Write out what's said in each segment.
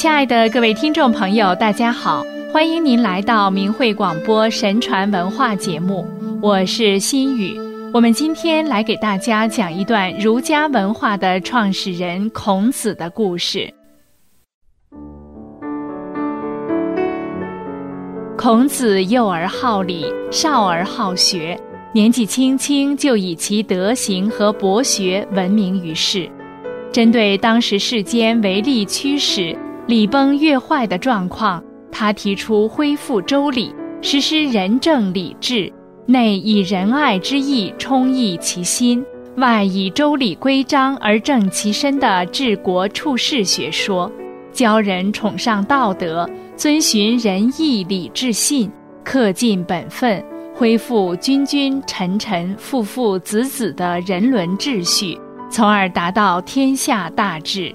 亲爱的各位听众朋友，大家好，欢迎您来到明慧广播神传文化节目，我是心雨。我们今天来给大家讲一段儒家文化的创始人孔子的故事。孔子幼而好礼，少而好学，年纪轻轻就以其德行和博学闻名于世。针对当时世间唯利驱使。礼崩乐坏的状况，他提出恢复周礼，实施仁政礼治，内以仁爱之意充溢其心，外以周礼规章而正其身的治国处世学说，教人崇尚道德，遵循仁义礼智信，恪尽本分，恢复君君臣臣父父子子的人伦秩序，从而达到天下大治。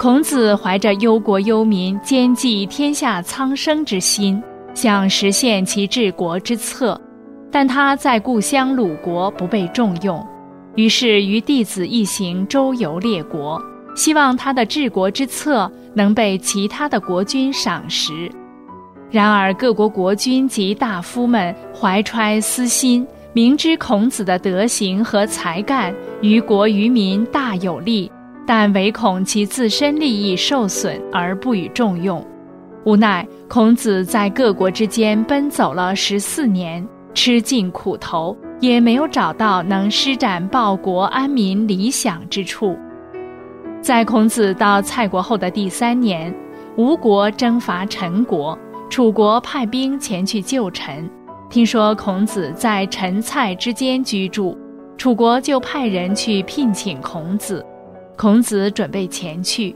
孔子怀着忧国忧民、兼济天下苍生之心，想实现其治国之策，但他在故乡鲁国不被重用，于是与弟子一行周游列国，希望他的治国之策能被其他的国君赏识。然而各国国君及大夫们怀揣私心，明知孔子的德行和才干于国于民大有利。但唯恐其自身利益受损而不予重用，无奈孔子在各国之间奔走了十四年，吃尽苦头，也没有找到能施展报国安民理想之处。在孔子到蔡国后的第三年，吴国征伐陈国，楚国派兵前去救陈。听说孔子在陈蔡之间居住，楚国就派人去聘请孔子。孔子准备前去，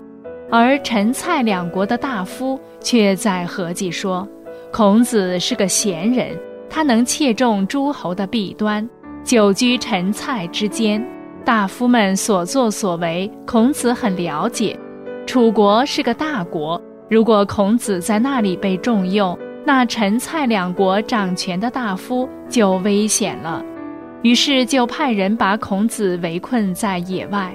而陈蔡两国的大夫却在合计说：“孔子是个贤人，他能切中诸侯的弊端，久居陈蔡之间。大夫们所作所为，孔子很了解。楚国是个大国，如果孔子在那里被重用，那陈蔡两国掌权的大夫就危险了。于是就派人把孔子围困在野外。”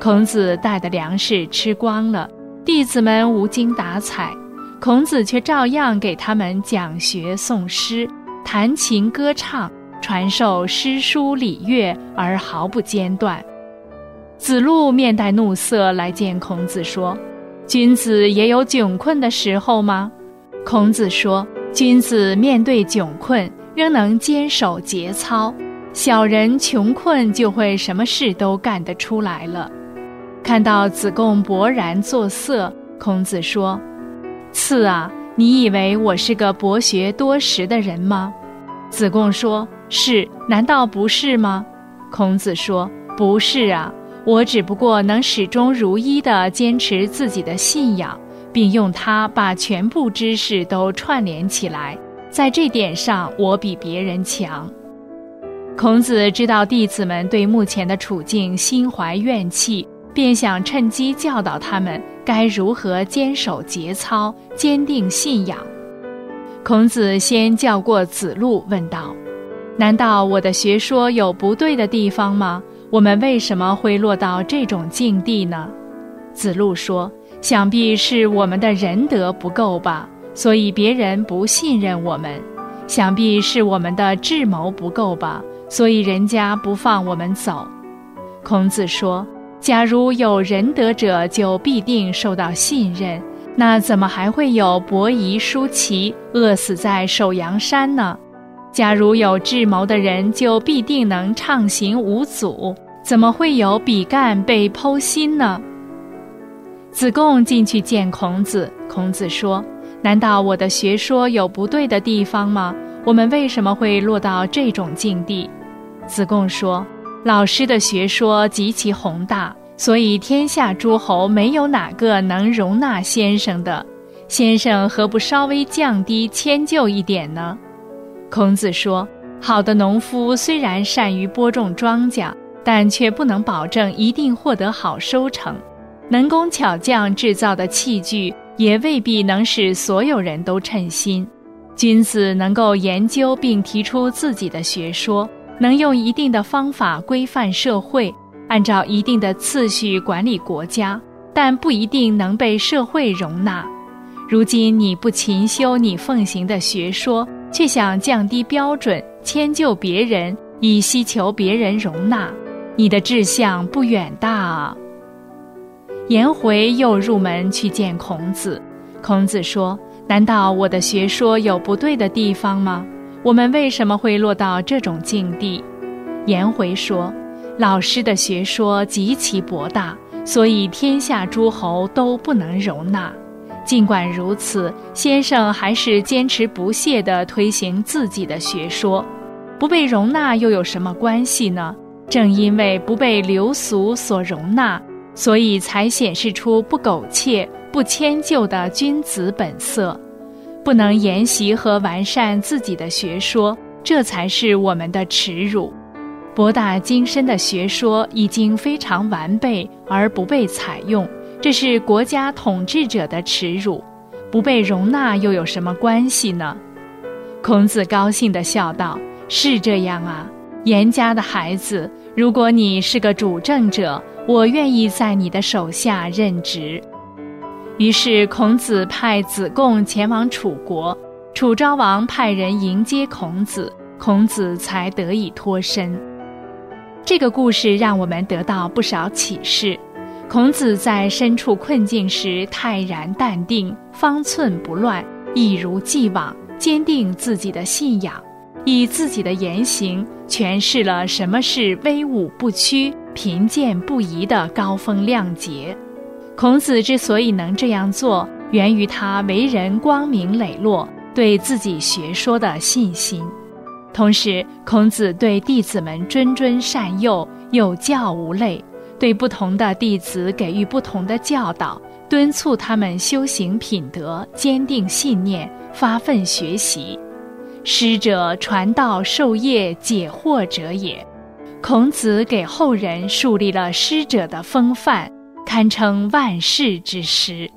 孔子带的粮食吃光了，弟子们无精打采，孔子却照样给他们讲学诵诗、弹琴歌唱，传授诗书礼乐，而毫不间断。子路面带怒色来见孔子，说：“君子也有窘困的时候吗？”孔子说：“君子面对窘困，仍能坚守节操；小人穷困，就会什么事都干得出来了。”看到子贡勃然作色，孔子说：“次啊，你以为我是个博学多识的人吗？”子贡说：“是，难道不是吗？”孔子说：“不是啊，我只不过能始终如一地坚持自己的信仰，并用它把全部知识都串联起来，在这点上我比别人强。”孔子知道弟子们对目前的处境心怀怨气。便想趁机教导他们该如何坚守节操、坚定信仰。孔子先叫过子路，问道：“难道我的学说有不对的地方吗？我们为什么会落到这种境地呢？”子路说：“想必是我们的仁德不够吧，所以别人不信任我们；想必是我们的智谋不够吧，所以人家不放我们走。”孔子说。假如有仁德者，就必定受到信任。那怎么还会有伯夷叔齐饿死在首阳山呢？假如有智谋的人，就必定能畅行无阻。怎么会有比干被剖心呢？子贡进去见孔子，孔子说：“难道我的学说有不对的地方吗？我们为什么会落到这种境地？”子贡说。老师的学说极其宏大，所以天下诸侯没有哪个能容纳先生的。先生何不稍微降低迁就一点呢？孔子说：“好的农夫虽然善于播种庄稼，但却不能保证一定获得好收成。能工巧匠制造的器具，也未必能使所有人都称心。君子能够研究并提出自己的学说。”能用一定的方法规范社会，按照一定的次序管理国家，但不一定能被社会容纳。如今你不勤修你奉行的学说，却想降低标准，迁就别人，以希求别人容纳，你的志向不远大啊！颜回又入门去见孔子，孔子说：“难道我的学说有不对的地方吗？我们为什么会落到这种境地？”颜回说：“老师的学说极其博大，所以天下诸侯都不能容纳。”尽管如此，先生还是坚持不懈地推行自己的学说，不被容纳又有什么关系呢？正因为不被流俗所容纳，所以才显示出不苟且、不迁就的君子本色。不能研习和完善自己的学说，这才是我们的耻辱。博大精深的学说已经非常完备，而不被采用。这是国家统治者的耻辱，不被容纳又有什么关系呢？孔子高兴地笑道：“是这样啊，严家的孩子，如果你是个主政者，我愿意在你的手下任职。”于是孔子派子贡前往楚国，楚昭王派人迎接孔子，孔子才得以脱身。这个故事让我们得到不少启示。孔子在身处困境时泰然淡定，方寸不乱，一如既往，坚定自己的信仰，以自己的言行诠释了什么是威武不屈、贫贱不移的高风亮节。孔子之所以能这样做，源于他为人光明磊落，对自己学说的信心。同时，孔子对弟子们谆谆善诱，有教无类。对不同的弟子给予不同的教导，敦促他们修行品德，坚定信念，发奋学习。师者，传道授业解惑者也。孔子给后人树立了师者的风范，堪称万世之师。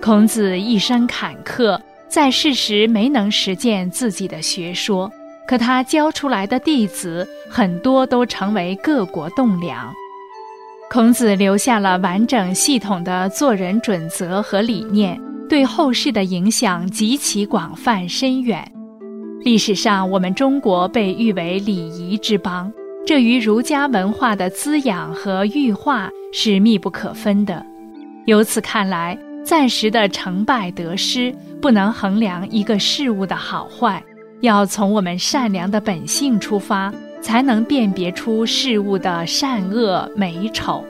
孔子一生坎坷，在世时没能实践自己的学说，可他教出来的弟子很多都成为各国栋梁。孔子留下了完整系统的做人准则和理念，对后世的影响极其广泛深远。历史上，我们中国被誉为礼仪之邦，这与儒家文化的滋养和育化是密不可分的。由此看来，暂时的成败得失不能衡量一个事物的好坏，要从我们善良的本性出发。才能辨别出事物的善恶美丑。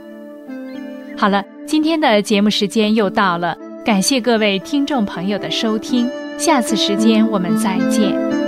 好了，今天的节目时间又到了，感谢各位听众朋友的收听，下次时间我们再见。